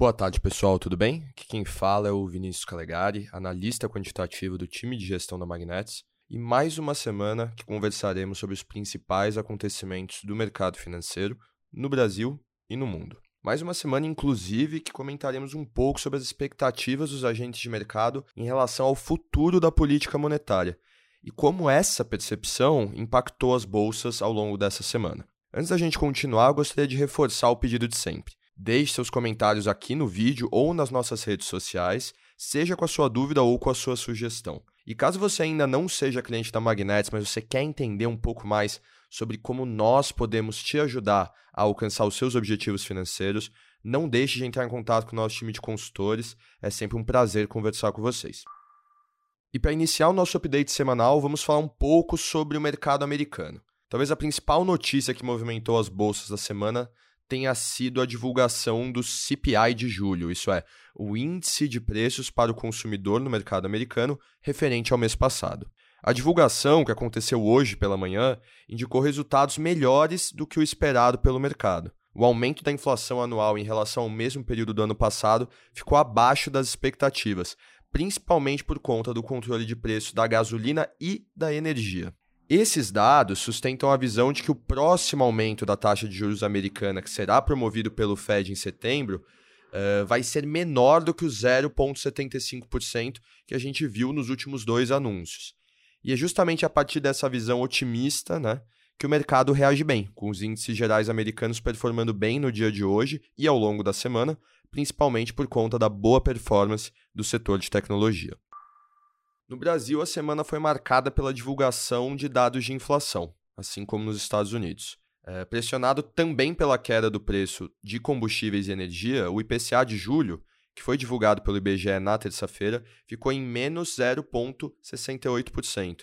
Boa tarde, pessoal, tudo bem? Aqui quem fala é o Vinícius Calegari, analista quantitativo do time de gestão da Magnets, e mais uma semana que conversaremos sobre os principais acontecimentos do mercado financeiro no Brasil e no mundo. Mais uma semana, inclusive, que comentaremos um pouco sobre as expectativas dos agentes de mercado em relação ao futuro da política monetária e como essa percepção impactou as bolsas ao longo dessa semana. Antes da gente continuar, gostaria de reforçar o pedido de sempre. Deixe seus comentários aqui no vídeo ou nas nossas redes sociais, seja com a sua dúvida ou com a sua sugestão. E caso você ainda não seja cliente da Magnets, mas você quer entender um pouco mais sobre como nós podemos te ajudar a alcançar os seus objetivos financeiros, não deixe de entrar em contato com o nosso time de consultores, é sempre um prazer conversar com vocês. E para iniciar o nosso update semanal, vamos falar um pouco sobre o mercado americano. Talvez a principal notícia que movimentou as bolsas da semana tenha sido a divulgação do CPI de julho, isso é, o índice de preços para o consumidor no mercado americano referente ao mês passado. A divulgação, que aconteceu hoje pela manhã, indicou resultados melhores do que o esperado pelo mercado. O aumento da inflação anual em relação ao mesmo período do ano passado ficou abaixo das expectativas, principalmente por conta do controle de preço da gasolina e da energia. Esses dados sustentam a visão de que o próximo aumento da taxa de juros americana, que será promovido pelo Fed em setembro, uh, vai ser menor do que o 0,75% que a gente viu nos últimos dois anúncios. E é justamente a partir dessa visão otimista né, que o mercado reage bem, com os índices gerais americanos performando bem no dia de hoje e ao longo da semana, principalmente por conta da boa performance do setor de tecnologia. No Brasil, a semana foi marcada pela divulgação de dados de inflação, assim como nos Estados Unidos. É, pressionado também pela queda do preço de combustíveis e energia, o IPCA de julho, que foi divulgado pelo IBGE na terça-feira, ficou em menos 0,68%.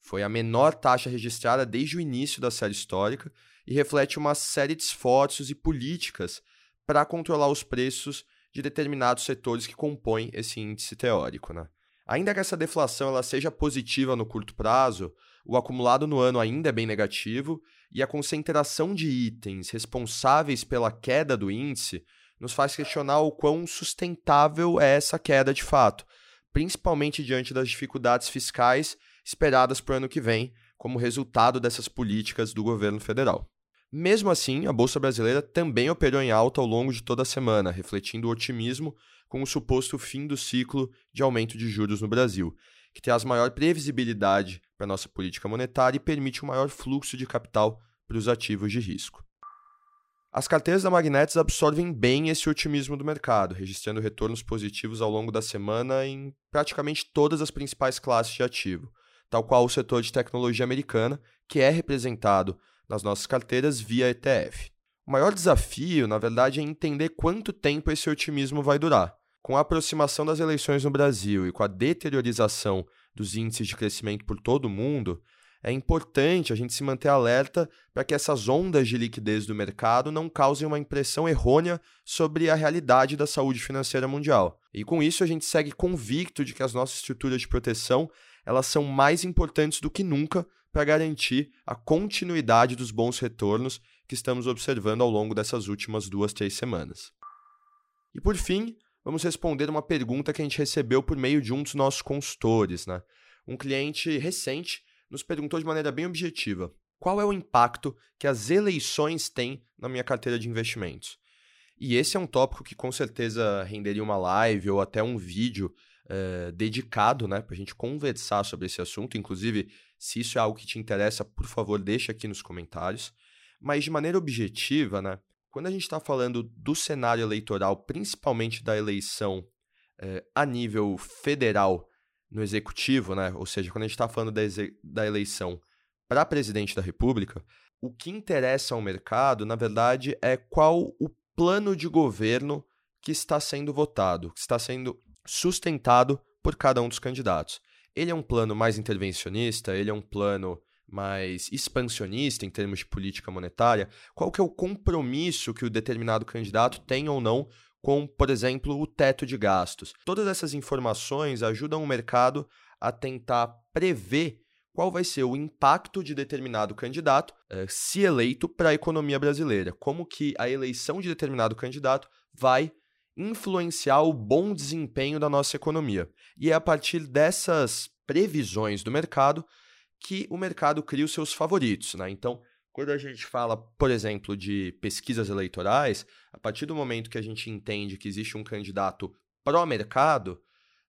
Foi a menor taxa registrada desde o início da série histórica e reflete uma série de esforços e políticas para controlar os preços de determinados setores que compõem esse índice teórico. Né? Ainda que essa deflação ela seja positiva no curto prazo, o acumulado no ano ainda é bem negativo e a concentração de itens responsáveis pela queda do índice nos faz questionar o quão sustentável é essa queda de fato, principalmente diante das dificuldades fiscais esperadas para o ano que vem, como resultado dessas políticas do governo federal. Mesmo assim, a Bolsa Brasileira também operou em alta ao longo de toda a semana, refletindo o otimismo com o suposto fim do ciclo de aumento de juros no Brasil, que traz maior previsibilidade para nossa política monetária e permite um maior fluxo de capital para os ativos de risco. As carteiras da Magnetis absorvem bem esse otimismo do mercado, registrando retornos positivos ao longo da semana em praticamente todas as principais classes de ativo, tal qual o setor de tecnologia americana, que é representado nas nossas carteiras via ETF. O maior desafio, na verdade, é entender quanto tempo esse otimismo vai durar. Com a aproximação das eleições no Brasil e com a deteriorização dos índices de crescimento por todo o mundo, é importante a gente se manter alerta para que essas ondas de liquidez do mercado não causem uma impressão errônea sobre a realidade da saúde financeira mundial. E com isso a gente segue convicto de que as nossas estruturas de proteção elas são mais importantes do que nunca para garantir a continuidade dos bons retornos que estamos observando ao longo dessas últimas duas, três semanas. E por fim, vamos responder uma pergunta que a gente recebeu por meio de um dos nossos consultores. Né? Um cliente recente nos perguntou de maneira bem objetiva: qual é o impacto que as eleições têm na minha carteira de investimentos? E esse é um tópico que com certeza renderia uma live ou até um vídeo uh, dedicado né, para a gente conversar sobre esse assunto. Inclusive, se isso é algo que te interessa, por favor, deixa aqui nos comentários. Mas de maneira objetiva, né, quando a gente está falando do cenário eleitoral, principalmente da eleição uh, a nível federal no executivo, né, ou seja, quando a gente está falando da, da eleição para presidente da República, o que interessa ao mercado, na verdade, é qual o plano de governo que está sendo votado, que está sendo sustentado por cada um dos candidatos. Ele é um plano mais intervencionista, ele é um plano mais expansionista em termos de política monetária? Qual que é o compromisso que o determinado candidato tem ou não com, por exemplo, o teto de gastos? Todas essas informações ajudam o mercado a tentar prever qual vai ser o impacto de determinado candidato, eh, se eleito, para a economia brasileira. Como que a eleição de determinado candidato vai influenciar o bom desempenho da nossa economia. E é a partir dessas previsões do mercado que o mercado cria os seus favoritos. Né? Então, quando a gente fala, por exemplo, de pesquisas eleitorais, a partir do momento que a gente entende que existe um candidato pró-mercado,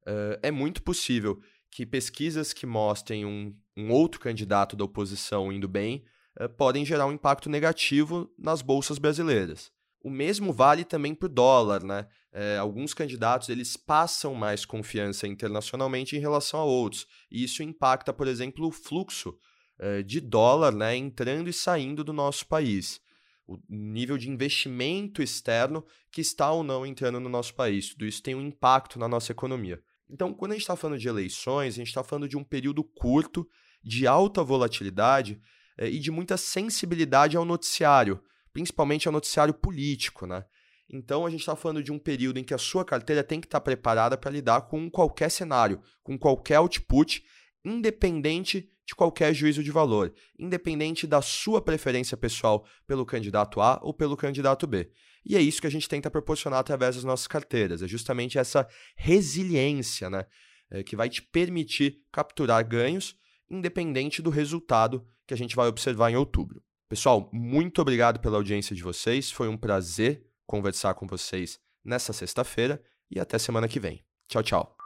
uh, é muito possível que pesquisas que mostrem um, um outro candidato da oposição indo bem uh, podem gerar um impacto negativo nas bolsas brasileiras. O mesmo vale também para o dólar, né? É, alguns candidatos eles passam mais confiança internacionalmente em relação a outros. E isso impacta, por exemplo, o fluxo é, de dólar né, entrando e saindo do nosso país. O nível de investimento externo que está ou não entrando no nosso país. Tudo isso tem um impacto na nossa economia. Então, quando a gente está falando de eleições, a gente está falando de um período curto, de alta volatilidade é, e de muita sensibilidade ao noticiário principalmente ao noticiário político, né? Então a gente está falando de um período em que a sua carteira tem que estar tá preparada para lidar com qualquer cenário, com qualquer output, independente de qualquer juízo de valor, independente da sua preferência pessoal pelo candidato A ou pelo candidato B. E é isso que a gente tenta proporcionar através das nossas carteiras, é justamente essa resiliência, né? É, que vai te permitir capturar ganhos, independente do resultado que a gente vai observar em outubro. Pessoal, muito obrigado pela audiência de vocês. Foi um prazer conversar com vocês nessa sexta-feira e até semana que vem. Tchau, tchau.